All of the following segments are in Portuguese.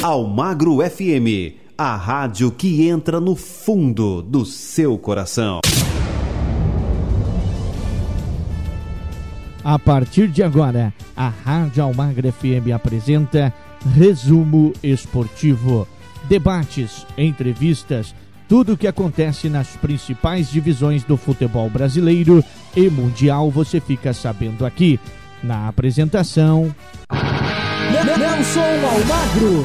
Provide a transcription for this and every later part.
Almagro FM, a rádio que entra no fundo do seu coração. A partir de agora, a Rádio Almagro FM apresenta Resumo Esportivo. Debates, entrevistas, tudo o que acontece nas principais divisões do futebol brasileiro e mundial você fica sabendo aqui. Na apresentação. Nelson Almagro.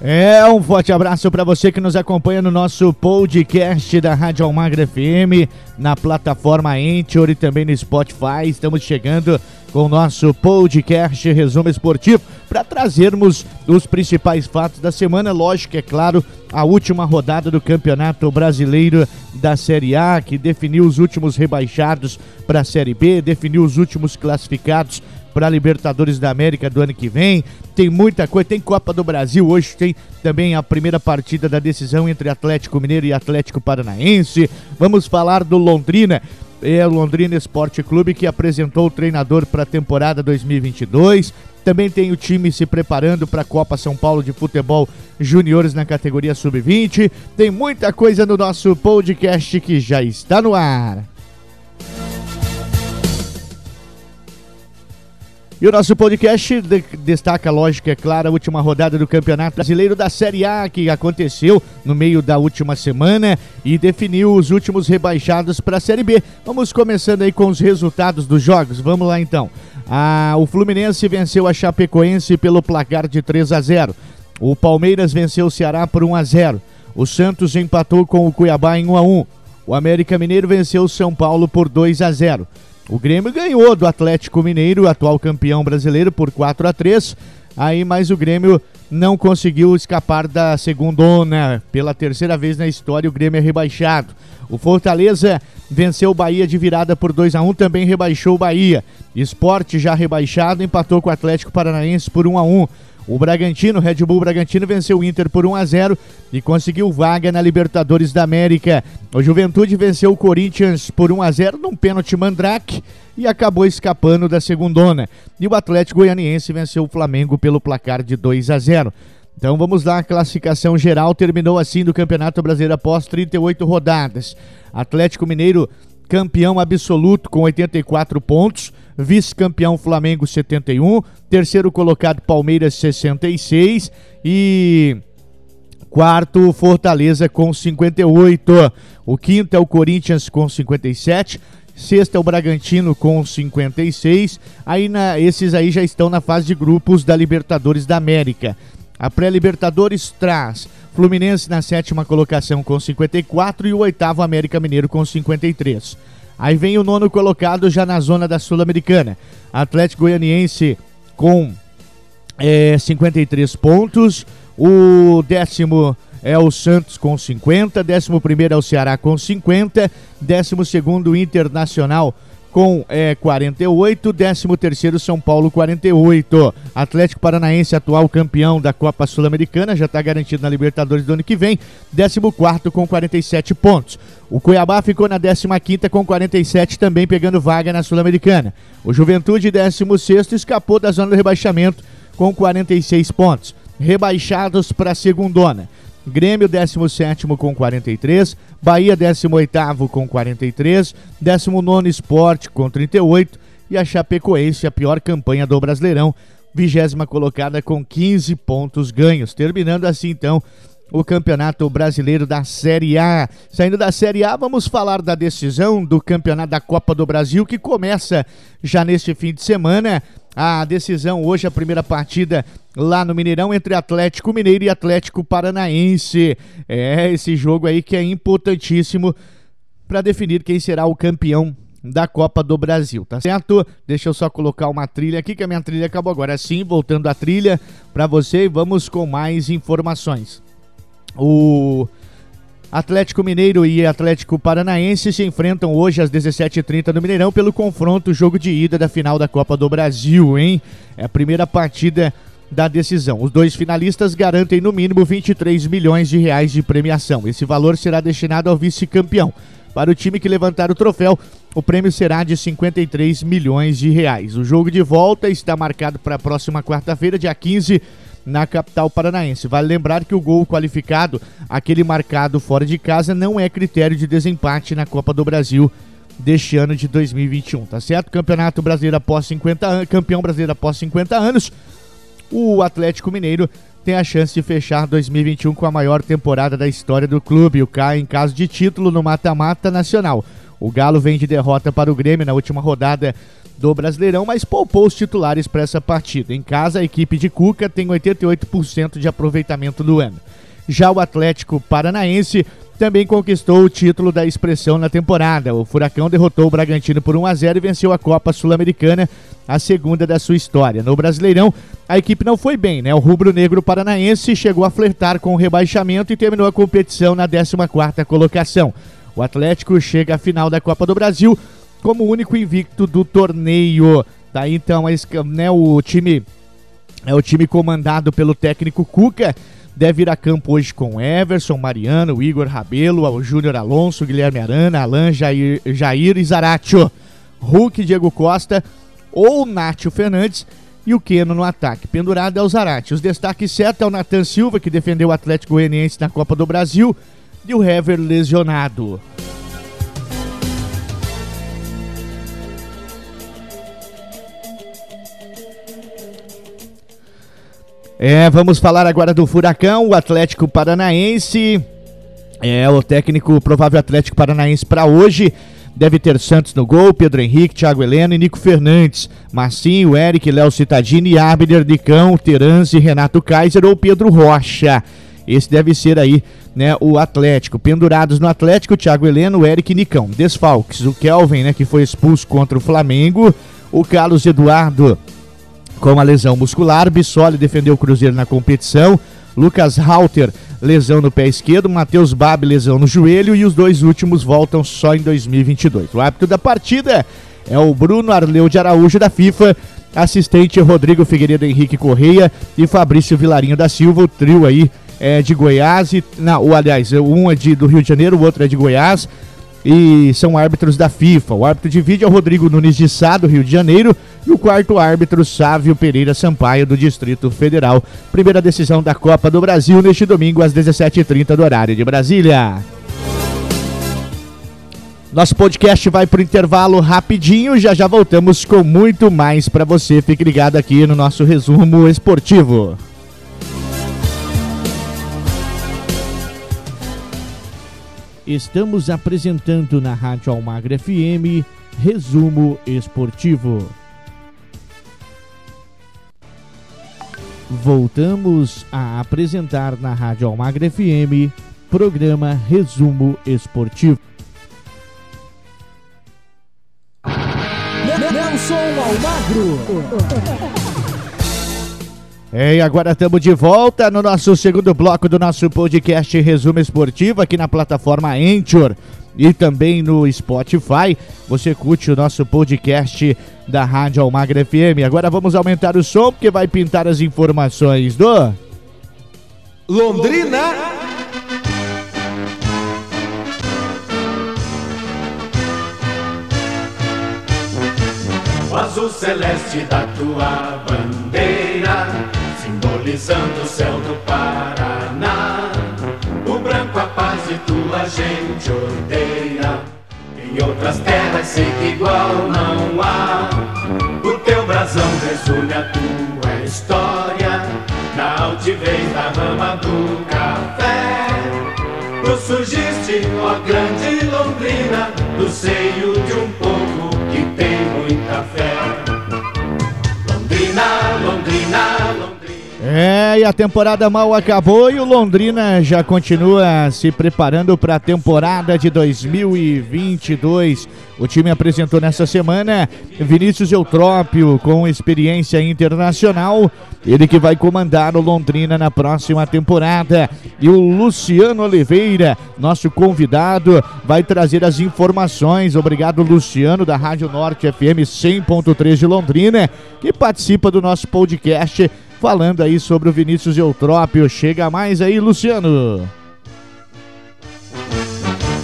É, um forte abraço para você que nos acompanha no nosso podcast da Rádio Almagra FM, na plataforma Anchor e também no Spotify. Estamos chegando com o nosso podcast Resumo Esportivo para trazermos os principais fatos da semana. Lógico, é claro, a última rodada do Campeonato Brasileiro da Série A, que definiu os últimos rebaixados para a Série B, definiu os últimos classificados para a Libertadores da América do ano que vem. Tem muita coisa, tem Copa do Brasil, hoje tem também a primeira partida da decisão entre Atlético Mineiro e Atlético Paranaense. Vamos falar do Londrina é o Londrina Esporte Clube que apresentou o treinador para a temporada 2022. Também tem o time se preparando para a Copa São Paulo de Futebol Juniores na categoria Sub-20. Tem muita coisa no nosso podcast que já está no ar. E o nosso podcast de destaca, lógico, é claro, a última rodada do Campeonato Brasileiro da Série A, que aconteceu no meio da última semana e definiu os últimos rebaixados para a Série B. Vamos começando aí com os resultados dos jogos. Vamos lá então. Ah, o Fluminense venceu a Chapecoense pelo placar de 3 a 0. O Palmeiras venceu o Ceará por 1 a 0. O Santos empatou com o Cuiabá em 1 a 1. O América Mineiro venceu o São Paulo por 2 a 0. O Grêmio ganhou do Atlético Mineiro, atual campeão brasileiro, por 4 a 3 Aí, mas o Grêmio não conseguiu escapar da segundona. Pela terceira vez na história, o Grêmio é rebaixado. O Fortaleza venceu o Bahia de virada por 2 a 1 também rebaixou o Bahia. Esporte já rebaixado, empatou com o Atlético Paranaense por 1 a 1 o Bragantino, Red Bull Bragantino, venceu o Inter por 1 a 0 e conseguiu vaga na Libertadores da América. O Juventude venceu o Corinthians por 1 a 0 num pênalti mandrake e acabou escapando da segundona. E o Atlético Goianiense venceu o Flamengo pelo placar de 2 a 0. Então vamos lá, a classificação geral terminou assim do Campeonato Brasileiro após 38 rodadas. Atlético Mineiro campeão absoluto com 84 pontos, vice-campeão Flamengo 71, terceiro colocado Palmeiras 66 e quarto Fortaleza com 58. O quinto é o Corinthians com 57. Sexto é o Bragantino com 56. Aí na, esses aí já estão na fase de grupos da Libertadores da América. A pré-Libertadores traz Fluminense na sétima colocação com 54 e o oitavo América Mineiro com 53. Aí vem o nono colocado já na zona da Sul-Americana. Atlético Goianiense com é, 53 pontos. O décimo é o Santos com 50. Décimo primeiro é o Ceará com 50. Décimo segundo Internacional com é, 48, 13º São Paulo 48. Atlético Paranaense, atual campeão da Copa Sul-Americana, já está garantido na Libertadores do ano que vem, 14º com 47 pontos. O Cuiabá ficou na 15ª com 47, também pegando vaga na Sul-Americana. O Juventude, 16º, escapou da zona do rebaixamento com 46 pontos. Rebaixados para a segundona. Grêmio 17 com 43, Bahia 18 com 43, 19 Esporte com 38 e a Chapecoense, a pior campanha do Brasileirão, vigésima colocada com 15 pontos ganhos. Terminando assim então o Campeonato Brasileiro da Série A. Saindo da Série A, vamos falar da decisão do Campeonato da Copa do Brasil que começa já neste fim de semana a decisão hoje, a primeira partida lá no Mineirão entre Atlético Mineiro e Atlético Paranaense. É esse jogo aí que é importantíssimo para definir quem será o campeão da Copa do Brasil, tá certo? Deixa eu só colocar uma trilha aqui que a minha trilha acabou agora. Sim, voltando à trilha para você e vamos com mais informações. O Atlético Mineiro e Atlético Paranaense se enfrentam hoje às 17h30 no Mineirão pelo confronto, jogo de ida da final da Copa do Brasil, hein? É a primeira partida da decisão. Os dois finalistas garantem no mínimo 23 milhões de reais de premiação. Esse valor será destinado ao vice-campeão. Para o time que levantar o troféu, o prêmio será de 53 milhões de reais. O jogo de volta está marcado para a próxima quarta-feira, dia 15, na capital paranaense. Vale lembrar que o gol qualificado, aquele marcado fora de casa, não é critério de desempate na Copa do Brasil deste ano de 2021, tá certo? Campeonato Brasileiro após 50 anos, campeão brasileiro após 50 anos. O Atlético Mineiro tem a chance de fechar 2021 com a maior temporada da história do clube, o K em caso de título no mata-mata nacional. O Galo vem de derrota para o Grêmio na última rodada do Brasileirão, mas poupou os titulares para essa partida. Em casa, a equipe de Cuca tem 88% de aproveitamento do ano. Já o Atlético Paranaense também conquistou o título da expressão na temporada. O Furacão derrotou o Bragantino por 1 a 0 e venceu a Copa Sul-Americana, a segunda da sua história. No Brasileirão, a equipe não foi bem, né? O rubro-negro paranaense chegou a flertar com o rebaixamento e terminou a competição na 14ª colocação. O Atlético chega à final da Copa do Brasil como único invicto do torneio. Tá então, né, o time é o time comandado pelo técnico Cuca deve ir a campo hoje com Everson, Mariano, Igor Rabelo, Júnior Alonso, Guilherme Arana, Alan, Jair, Jair e Zaratio, Hulk, Diego Costa ou Nátio Fernandes e o Keno no ataque. Pendurado é o Zarate. Os destaques certos é o Natan Silva, que defendeu o Atlético Goianiense na Copa do Brasil, e o Hever lesionado. É, vamos falar agora do Furacão, o Atlético Paranaense. É, o técnico provável Atlético Paranaense para hoje. Deve ter Santos no gol, Pedro Henrique, Thiago Heleno e Nico Fernandes. Marcinho, Eric, Léo Citadini, Abner, Nicão, Teranzi, Renato Kaiser ou Pedro Rocha. Esse deve ser aí, né, o Atlético. Pendurados no Atlético, Thiago Heleno, Eric e Nicão. Desfalques, o Kelvin, né, que foi expulso contra o Flamengo. O Carlos Eduardo com uma lesão muscular. Bissoli defendeu o Cruzeiro na competição. Lucas Halter, lesão no pé esquerdo. Matheus Bab, lesão no joelho. E os dois últimos voltam só em 2022. O árbitro da partida é o Bruno Arleu de Araújo da FIFA. Assistente Rodrigo Figueiredo Henrique Correia e Fabrício Vilarinho da Silva. O trio aí é de Goiás. E, não, aliás, um é de, do Rio de Janeiro, o outro é de Goiás e são árbitros da FIFA. O árbitro de vídeo é o Rodrigo Nunes de Sá, do Rio de Janeiro, e o quarto árbitro, Sávio Pereira Sampaio, do Distrito Federal. Primeira decisão da Copa do Brasil neste domingo às 17h30 do horário de Brasília. Nosso podcast vai para o intervalo rapidinho, já já voltamos com muito mais para você. Fique ligado aqui no nosso resumo esportivo. Estamos apresentando na Rádio Almagra FM Resumo Esportivo. Voltamos a apresentar na Rádio Almagra FM programa Resumo Esportivo. Nelson Almagro. É, e agora estamos de volta no nosso segundo bloco do nosso podcast Resumo Esportivo aqui na plataforma Anchor e também no Spotify. Você curte o nosso podcast da Rádio Almagra FM. Agora vamos aumentar o som porque vai pintar as informações do Londrina. O azul celeste da tua bandeira simbolizando o céu do Paraná. O branco a paz e tua gente odeia. Em outras terras sei que igual não há. O teu brasão resume a tua história. Na altivez da rama do café. Tu surgiste, ó grande Londrina, do seio de um povo que tem muita fé. Londrina, Londrina. É, e a temporada mal acabou e o Londrina já continua se preparando para a temporada de 2022. O time apresentou nessa semana Vinícius Eutrópio com experiência internacional, ele que vai comandar o Londrina na próxima temporada. E o Luciano Oliveira, nosso convidado, vai trazer as informações. Obrigado, Luciano, da Rádio Norte FM 100.3 de Londrina, que participa do nosso podcast falando aí sobre o Vinícius Eutrópio. Chega mais aí, Luciano.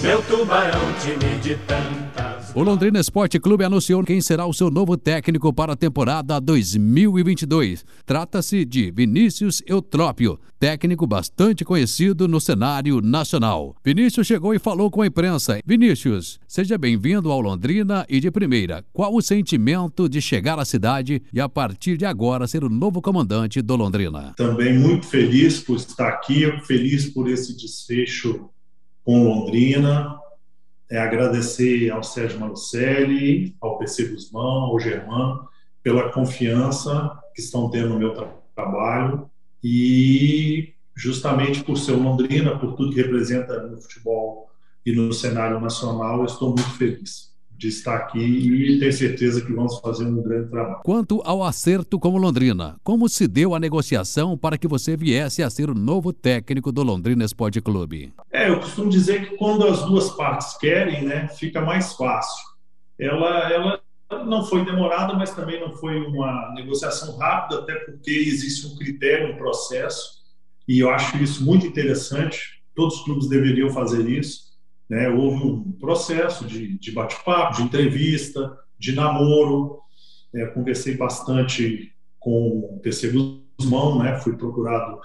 Meu tubarão time de tantas. O Londrina Esporte Clube anunciou quem será o seu novo técnico para a temporada 2022. Trata-se de Vinícius Eutrópio, técnico bastante conhecido no cenário nacional. Vinícius chegou e falou com a imprensa. Vinícius, seja bem-vindo ao Londrina e de primeira, qual o sentimento de chegar à cidade e a partir de agora ser o novo comandante do Londrina? Também muito feliz por estar aqui, feliz por esse desfecho com Londrina é agradecer ao Sérgio Malucelli, ao PC Guzmão, ao Germano, pela confiança que estão tendo no meu tra trabalho e justamente por ser Londrina, por tudo que representa no futebol e no cenário nacional, eu estou muito feliz de estar aqui e ter certeza que vamos fazer um grande trabalho. Quanto ao acerto com o Londrina, como se deu a negociação para que você viesse a ser o novo técnico do Londrina Esporte Clube? É, eu costumo dizer que quando as duas partes querem, né, fica mais fácil. Ela, ela não foi demorada, mas também não foi uma negociação rápida, até porque existe um critério, um processo, e eu acho isso muito interessante. Todos os clubes deveriam fazer isso né? Houve um processo de, de bate-papo, de entrevista, de namoro. É, conversei bastante com o PC Guzmão, né? fui procurado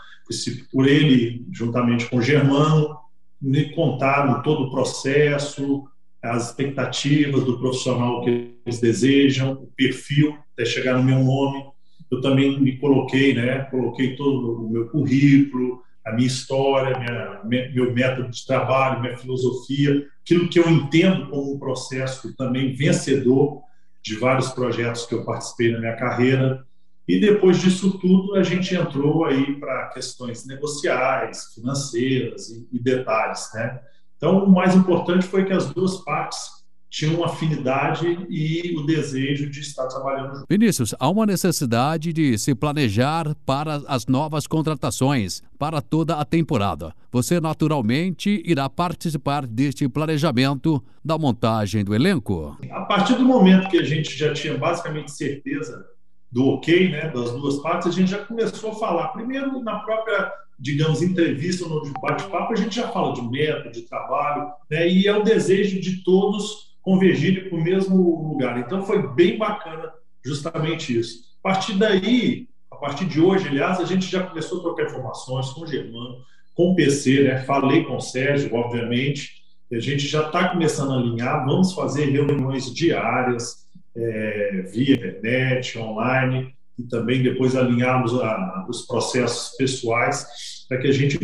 por ele, juntamente com o Germano, me contaram todo o processo, as expectativas do profissional que eles desejam, o perfil, até chegar no meu nome. Eu também me coloquei, né? Coloquei todo o meu currículo, a minha história, minha, meu método de trabalho, minha filosofia, aquilo que eu entendo como um processo também vencedor de vários projetos que eu participei na minha carreira. E depois disso tudo, a gente entrou aí para questões negociais, financeiras e, e detalhes, né? Então, o mais importante foi que as duas partes tinham afinidade e o desejo de estar trabalhando junto. Vinícius, há uma necessidade de se planejar para as novas contratações para toda a temporada. Você naturalmente irá participar deste planejamento da montagem do elenco? A partir do momento que a gente já tinha basicamente certeza do ok, né, das duas partes, a gente já começou a falar. Primeiro, na própria, digamos, entrevista no bate-papo, a gente já fala de método, de trabalho, né, e é o desejo de todos convergirem para o mesmo lugar. Então foi bem bacana justamente isso. A partir daí, a partir de hoje, aliás, a gente já começou a trocar informações com o Germano, com o PC, né? falei com o Sérgio, obviamente, a gente já está começando a alinhar, vamos fazer reuniões diárias, é, via internet, online, e também depois alinharmos a, os processos pessoais para que a gente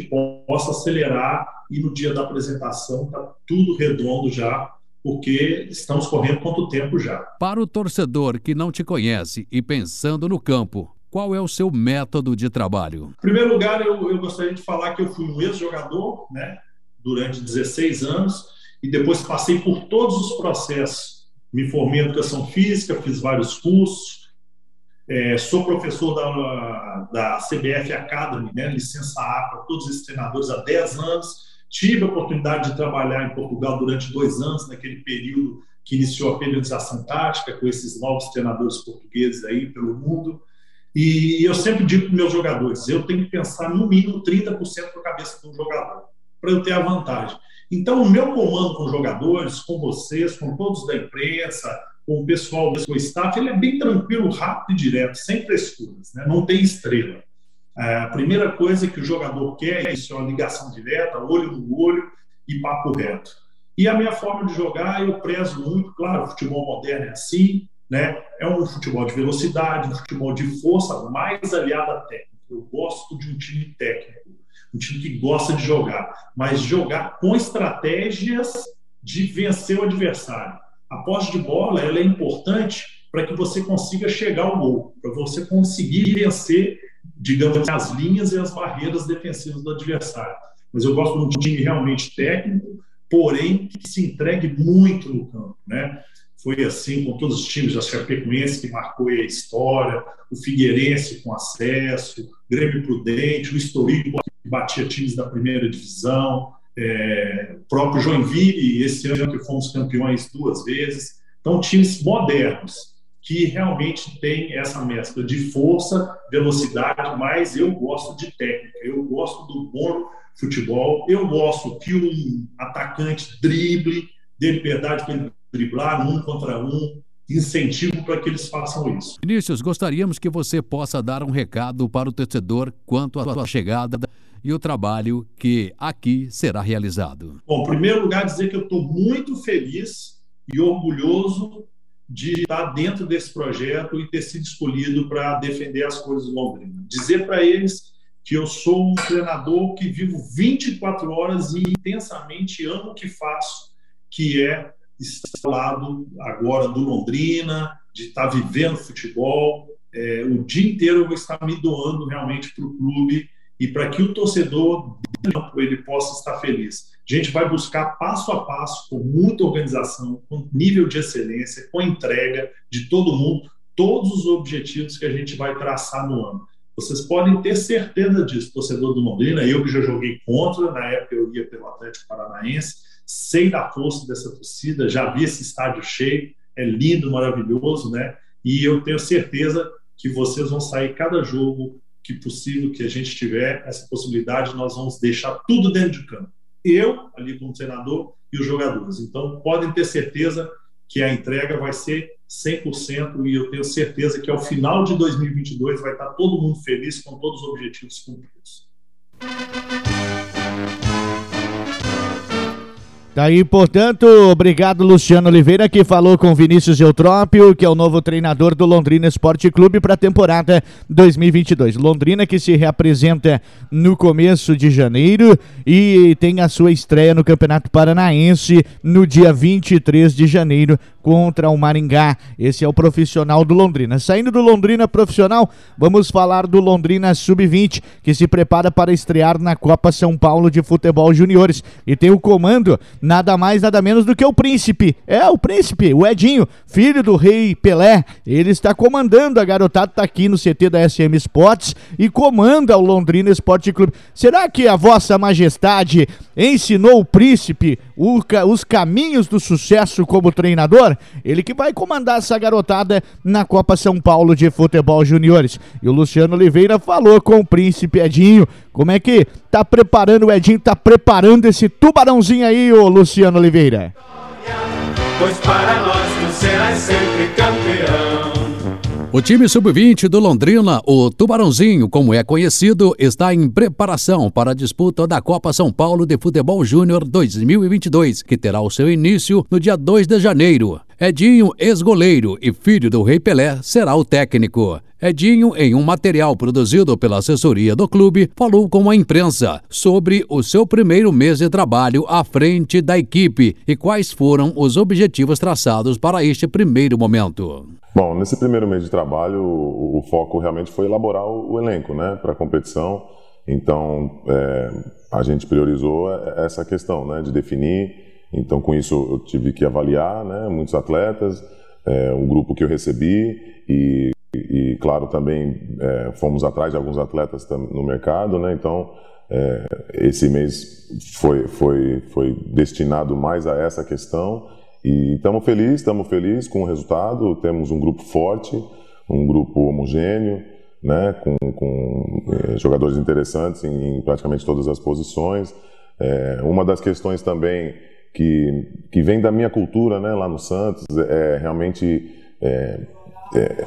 possa acelerar e no dia da apresentação está tudo redondo já porque estamos correndo quanto tempo já. Para o torcedor que não te conhece e pensando no campo, qual é o seu método de trabalho? Em primeiro lugar, eu, eu gostaria de falar que eu fui um ex-jogador, né, durante 16 anos, e depois passei por todos os processos. Me formei em educação física, fiz vários cursos, é, sou professor da, da CBF Academy, né, licença A para todos esses treinadores há 10 anos, Tive a oportunidade de trabalhar em Portugal durante dois anos, naquele período que iniciou a periodização tática, com esses novos treinadores portugueses aí pelo mundo. E eu sempre digo para meus jogadores: eu tenho que pensar no mínimo 30% da cabeça do jogador, para eu ter a vantagem. Então, o meu comando com os jogadores, com vocês, com todos da imprensa, com o pessoal do staff, ele é bem tranquilo, rápido e direto, sem frescuras, né? não tem estrela. É, a primeira coisa que o jogador quer é isso, é uma ligação direta, olho no olho e papo reto. E a minha forma de jogar, eu prezo muito, claro, o futebol moderno é assim, né? É um futebol de velocidade, um futebol de força, mais aliado à técnica. Eu gosto de um time técnico, um time que gosta de jogar, mas jogar com estratégias de vencer o adversário. A posse de bola ela é importante para que você consiga chegar ao gol, para você conseguir vencer digamos, as linhas e as barreiras defensivas do adversário. Mas eu gosto de um time realmente técnico, porém que se entregue muito no campo, né? Foi assim com todos os times, a Chapecoense que marcou a história, o Figueirense com acesso, o Grêmio Prudente, o Estoril que batia times da primeira divisão, é, o próprio Joinville, esse ano que fomos campeões duas vezes. Então, times modernos, que realmente tem essa mescla de força, velocidade, mas eu gosto de técnica, eu gosto do bom futebol, eu gosto que um atacante drible, dê liberdade para ele driblar um contra um, incentivo para que eles façam isso. Vinícius, gostaríamos que você possa dar um recado para o torcedor quanto à sua chegada e o trabalho que aqui será realizado. Bom, em primeiro lugar, dizer que eu estou muito feliz e orgulhoso de estar dentro desse projeto e ter sido escolhido para defender as coisas do Londrina. Dizer para eles que eu sou um treinador que vivo 24 horas e intensamente amo o que faço, que é estar ao lado agora do Londrina, de estar vivendo futebol. É, o dia inteiro eu vou estar me doando realmente para o clube e para que o torcedor ele possa estar feliz. A gente vai buscar passo a passo, com muita organização, com nível de excelência, com entrega de todo mundo, todos os objetivos que a gente vai traçar no ano. Vocês podem ter certeza disso, torcedor do Londrina. Eu que já joguei contra, na época eu ia pelo Atlético Paranaense, sei da força dessa torcida, já vi esse estádio cheio, é lindo, maravilhoso, né? E eu tenho certeza que vocês vão sair cada jogo que possível que a gente tiver essa possibilidade, nós vamos deixar tudo dentro de campo. Eu, ali como treinador, e os jogadores. Então, podem ter certeza que a entrega vai ser 100% e eu tenho certeza que ao final de 2022 vai estar todo mundo feliz com todos os objetivos cumpridos. Daí, portanto, obrigado Luciano Oliveira, que falou com Vinícius Eutrópio, que é o novo treinador do Londrina Esporte Clube para a temporada 2022. Londrina que se reapresenta no começo de janeiro e tem a sua estreia no Campeonato Paranaense no dia 23 de janeiro contra o Maringá. Esse é o profissional do Londrina. Saindo do Londrina profissional, vamos falar do Londrina Sub-20, que se prepara para estrear na Copa São Paulo de Futebol Juniores e tem o comando nada mais, nada menos do que o príncipe. É, o príncipe, o Edinho, filho do rei Pelé. Ele está comandando, a garotada está aqui no CT da SM Sports e comanda o Londrina Esporte Clube. Será que a vossa majestade ensinou o príncipe o, os caminhos do sucesso como treinador? Ele que vai comandar essa garotada na Copa São Paulo de Futebol Juniores. E o Luciano Oliveira falou com o príncipe Edinho como é que tá preparando, o Edinho tá preparando esse tubarãozinho aí, ô Luciano Oliveira? Pois para nós tu serás sempre campeão. O time sub-20 do Londrina, o Tubarãozinho, como é conhecido, está em preparação para a disputa da Copa São Paulo de Futebol Júnior 2022, que terá o seu início no dia 2 de janeiro. Edinho, ex-goleiro e filho do Rei Pelé, será o técnico. Edinho, em um material produzido pela assessoria do clube, falou com a imprensa sobre o seu primeiro mês de trabalho à frente da equipe e quais foram os objetivos traçados para este primeiro momento. Bom, nesse primeiro mês de trabalho, o, foco realmente foi elaborar o, elenco né, para a competição. Então, é, a gente priorizou essa questão né, de definir. Então, com isso, eu tive que avaliar né, muitos atletas, é, um grupo que eu recebi e e, claro, também é, fomos atrás de alguns atletas no mercado, né? Então, é, esse mês foi, foi, foi destinado mais a essa questão e estamos felizes, estamos felizes com o resultado. Temos um grupo forte, um grupo homogêneo, né? Com, com jogadores interessantes em, em, praticamente todas as posições. Uma das questões também que, que vem da minha cultura, né? Lá no Santos é realmente é, é,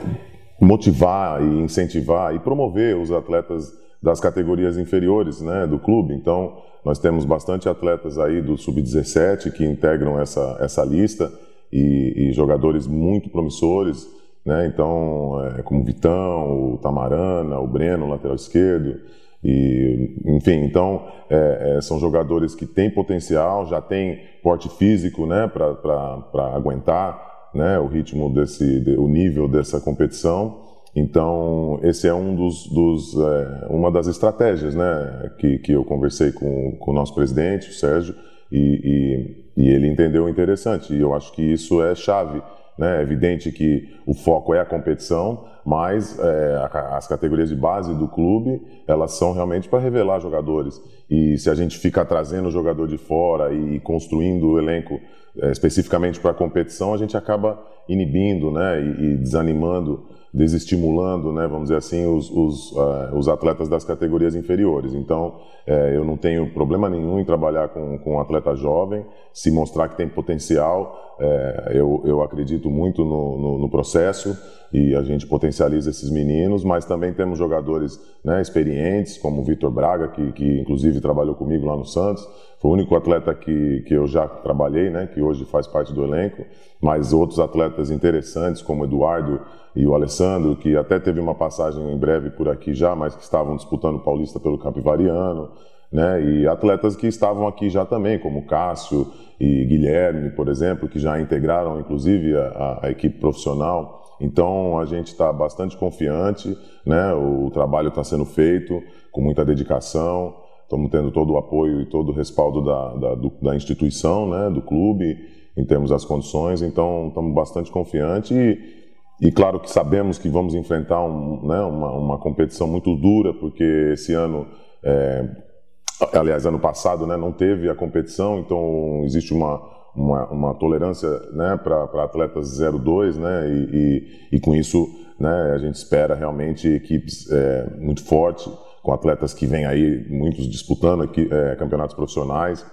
motivar e incentivar e promover os atletas das categorias inferiores né, do clube. Então, nós temos bastante atletas aí do sub-17 que integram essa, essa lista e, e jogadores muito promissores, né? Então, é, como o Vitão, o Tamarana, o Breno, lateral esquerdo, e, enfim, então é, é, são jogadores que têm potencial, já têm porte físico, né, para aguentar né, o ritmo desse, de, o nível dessa competição. Então, esse é um dos, dos é, uma das estratégias, né, que, que eu conversei com, com o nosso presidente, o Sérgio, e, e, e ele entendeu interessante. E eu acho que isso é chave. Né? É evidente que o foco é a competição, mas é, as categorias de base do clube elas são realmente para revelar jogadores. E se a gente fica trazendo o jogador de fora e construindo o elenco é, especificamente para a competição, a gente acaba inibindo né, e, e desanimando desestimulando, né, vamos dizer assim, os, os, uh, os atletas das categorias inferiores. Então, é, eu não tenho problema nenhum em trabalhar com, com um atleta jovem, se mostrar que tem potencial, é, eu, eu acredito muito no, no, no, processo e a gente potencializa esses meninos, mas também temos jogadores né, experientes, como o Vitor Braga, que, que inclusive trabalhou comigo lá no Santos, foi o único atleta que, que eu já trabalhei, né, que hoje faz parte do elenco, mas outros atletas interessantes, como Eduardo e o Alessandro, que até teve uma passagem em breve por aqui já, mas que estavam disputando o Paulista pelo Capivariano, né, e atletas que estavam aqui já também, como Cássio e Guilherme, por exemplo, que já integraram inclusive a, a equipe profissional. Então a gente está bastante confiante, né, o trabalho está sendo feito com muita dedicação. Estamos tendo todo o apoio e todo o respaldo da, da, do, da instituição, né, do clube, em termos das condições, então estamos bastante confiantes e, e claro que sabemos que vamos enfrentar um, né, uma, uma, competição muito dura, porque esse ano, é, aliás, ano passado né, não teve a competição, então existe uma, uma, uma tolerância né, para atletas 02, né, e, e, e, com isso né, a gente espera realmente equipes é, muito fortes, com atletas que vêm aí, muitos disputando aqui, é, campeonatos profissionais.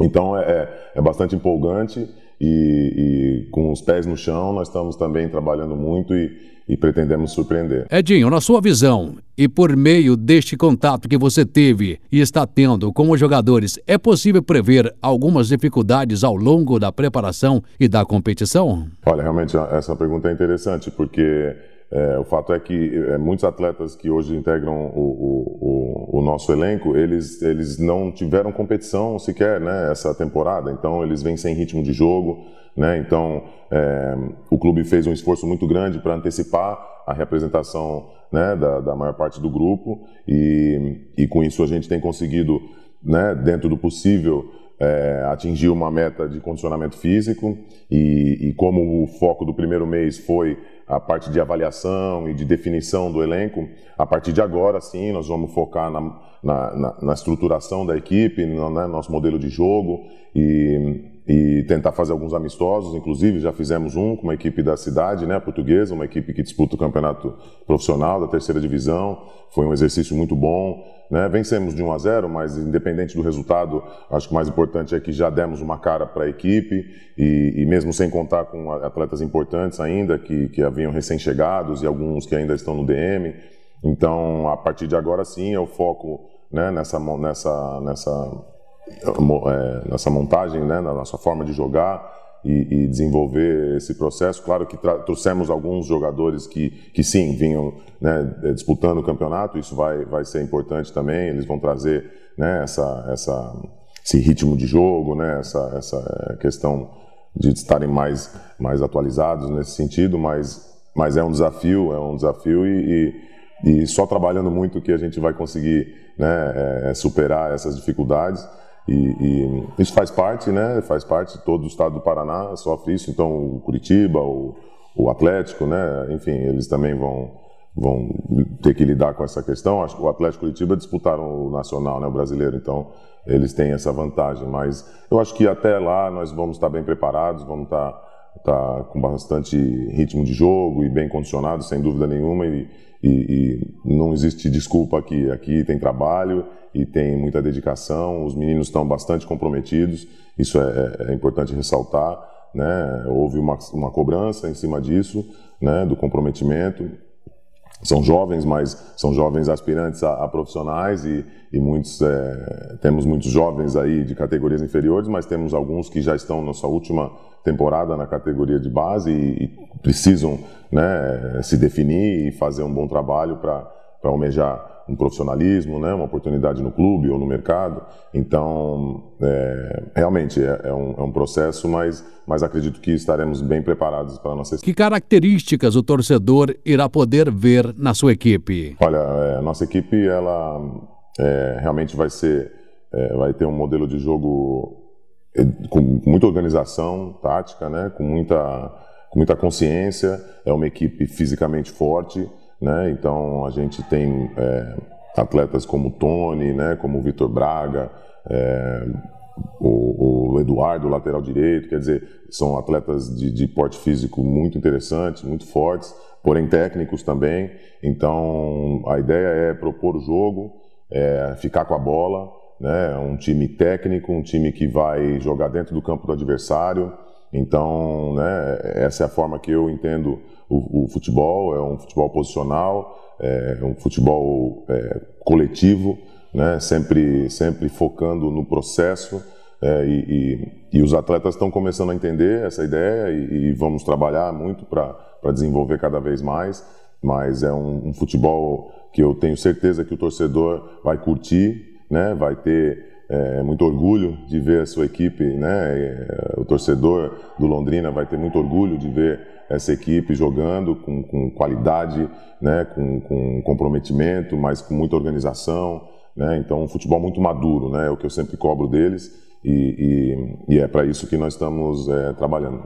Então é, é, é bastante empolgante e, e, com os pés no chão nós estamos também trabalhando muito e, e pretendemos surpreender. Edinho, na sua visão e por meio deste contato que você teve e está tendo com os jogadores, é possível prever algumas dificuldades ao longo da preparação e da competição? Olha, realmente essa pergunta é interessante porque é, o fato é que é, muitos atletas que hoje integram o, o, o, nosso elenco, eles, eles não tiveram competição sequer né, essa temporada, então eles vêm sem ritmo de jogo. Né, então é, o clube fez um esforço muito grande para antecipar a representação né, da, da, maior parte do grupo. E, e com isso a gente tem conseguido, né, dentro do possível, é, atingir uma meta de condicionamento físico. E, e, como o foco do primeiro mês foi a parte de avaliação e de definição do elenco, a partir de agora, sim, nós vamos focar na, na, na, na estruturação da equipe, no né, nosso modelo de jogo e, e, tentar fazer alguns amistosos. Inclusive, já fizemos um com uma equipe da cidade, né, portuguesa, uma equipe que disputa o campeonato profissional da terceira divisão. Foi um exercício muito bom. Né? Vencemos de 1 a 0, mas independente do resultado, acho que o mais importante é que já demos uma cara para a equipe e, e, mesmo sem contar com atletas importantes ainda que, que haviam recém-chegados e alguns que ainda estão no DM. Então, a partir de agora sim, é o foco né, nessa, nessa, nessa, é, nessa montagem, né, na nossa forma de jogar e, e, desenvolver esse processo. Claro que trouxemos alguns jogadores que, que sim, vinham né, disputando o campeonato, isso vai, vai ser importante também, eles vão trazer né, essa, essa, esse ritmo de jogo, né, essa, essa questão de estarem mais, mais atualizados nesse sentido, mas, mas é um desafio, é um desafio e, e, e só trabalhando muito que a gente vai conseguir né, é, superar essas dificuldades. E, e, isso faz parte, né? Faz parte, todo o estado do Paraná sofre isso, então o Curitiba, o, o Atlético, né? Enfim, eles também vão, vão ter que lidar com essa questão. Acho que o Atlético Curitiba disputaram o Nacional, né? O brasileiro, então eles têm essa vantagem. Mas eu acho que até lá nós vamos estar bem preparados, vamos estar, estar com bastante ritmo de jogo e bem condicionados, sem dúvida nenhuma. E, e, e não existe desculpa aqui. Aqui tem trabalho e tem muita dedicação. Os meninos estão bastante comprometidos. Isso é, é, é importante ressaltar. Né? Houve uma, uma cobrança em cima disso, né? do comprometimento. São jovens, mas são jovens aspirantes a, a profissionais e, e muitos é, temos muitos jovens aí de categorias inferiores, mas temos alguns que já estão na sua última temporada na categoria de base e, e precisam né, se definir e fazer um bom trabalho para almejar um profissionalismo, né, uma oportunidade no clube ou no mercado. Então, é, realmente é, é, um, é, um, processo, mas, mas acredito que estaremos bem preparados para a nossa Que características o torcedor irá poder ver na sua equipe? Olha, é, a nossa equipe ela é, realmente vai ser, é, vai ter um modelo de jogo com muita organização tática, né, com muita com muita consciência. É uma equipe fisicamente forte né? Então a gente tem é, atletas como Tony, né? Como o Vitor Braga, é, o, o, Eduardo, lateral direito, quer dizer, são atletas de, de porte físico muito interessantes, muito fortes, porém técnicos também. Então a ideia é propor o jogo, é ficar com a bola, né? Um time técnico, um time que vai jogar dentro do campo do adversário. Então, né, essa é a forma que eu entendo o, o futebol, é um futebol posicional, é um futebol é, coletivo, né, sempre, sempre focando no processo. É, e, e, e, os atletas estão começando a entender essa ideia e, e vamos trabalhar muito para desenvolver cada vez mais. Mas é um, um, futebol que eu tenho certeza que o torcedor vai curtir, né, vai ter é, muito orgulho de ver a sua equipe, né? É, o torcedor do Londrina vai ter muito orgulho de ver essa equipe jogando com, com qualidade, né? Com, com, comprometimento, mas com muita organização, né? Então, um futebol muito maduro, né? É o que eu sempre cobro deles e, e, e é para isso que nós estamos é, trabalhando.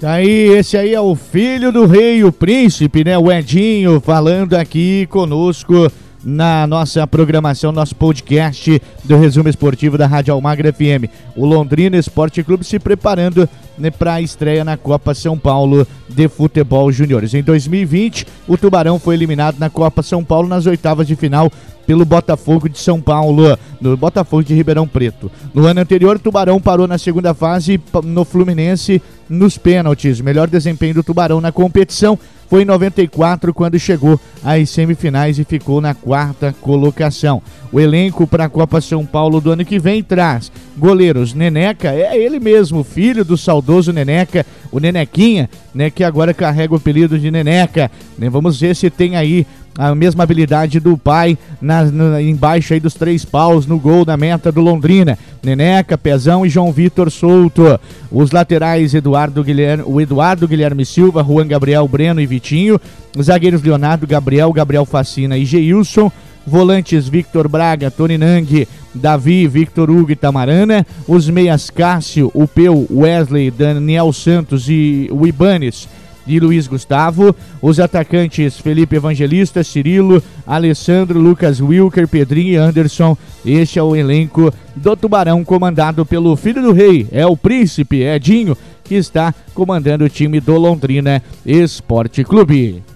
Tá aí, esse aí é o filho do rei, o príncipe, né? O Edinho falando aqui conosco na nossa programação, nosso podcast do resumo esportivo da Rádio Almagra FM. O Londrina Esporte Clube se preparando né, para a estreia na Copa São Paulo de Futebol Júniores. Em 2020, o Tubarão foi eliminado na Copa São Paulo nas oitavas de final pelo Botafogo de São Paulo, no Botafogo de Ribeirão Preto. No ano anterior, o Tubarão parou na segunda fase no Fluminense nos pênaltis. Melhor desempenho do Tubarão na competição foi em 94 quando chegou às semifinais e ficou na quarta colocação. O elenco para a Copa São Paulo do ano que vem traz goleiros Neneca, é ele mesmo, filho do saudoso Neneca, o Nenequinha, né, que agora carrega o apelido de Neneca. Né, vamos ver se tem aí a mesma habilidade do pai na, na, embaixo aí dos três paus no gol da meta do Londrina. Neneca, Pezão e João Vitor Souto. Os laterais Eduardo Guilherme, o Eduardo Guilherme Silva, Juan Gabriel, Breno e Vitinho. Os zagueiros Leonardo Gabriel, Gabriel Facina e Geilson. Volantes Victor Braga, Tony Nang, Davi, Victor Hugo e Tamarana. Os meias Cássio, o Peu, Wesley, Daniel Santos e o Ibanes de Luiz Gustavo, os atacantes Felipe Evangelista, Cirilo, Alessandro, Lucas Wilker, Pedrinho e Anderson. Este é o elenco do Tubarão, comandado pelo filho do rei, é o príncipe Edinho, que está comandando o time do Londrina Esporte Clube.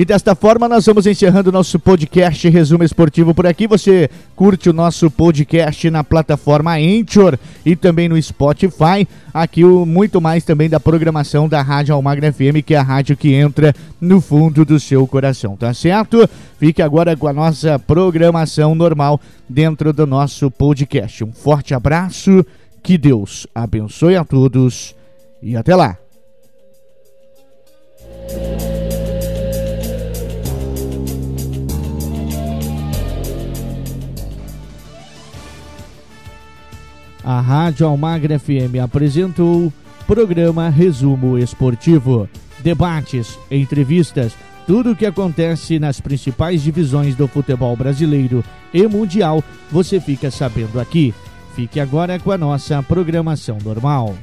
E desta forma nós vamos encerrando o nosso podcast Resumo Esportivo por aqui. Você curte o nosso podcast na plataforma Anchor e também no Spotify. Aqui o muito mais também da programação da Rádio Almagra FM, que é a rádio que entra no fundo do seu coração, tá certo? Fique agora com a nossa programação normal dentro do nosso podcast. Um forte abraço, que Deus abençoe a todos e até lá. A Rádio Almagra FM apresentou programa Resumo Esportivo. Debates, entrevistas, tudo o que acontece nas principais divisões do futebol brasileiro e mundial, você fica sabendo aqui. Fique agora com a nossa programação normal.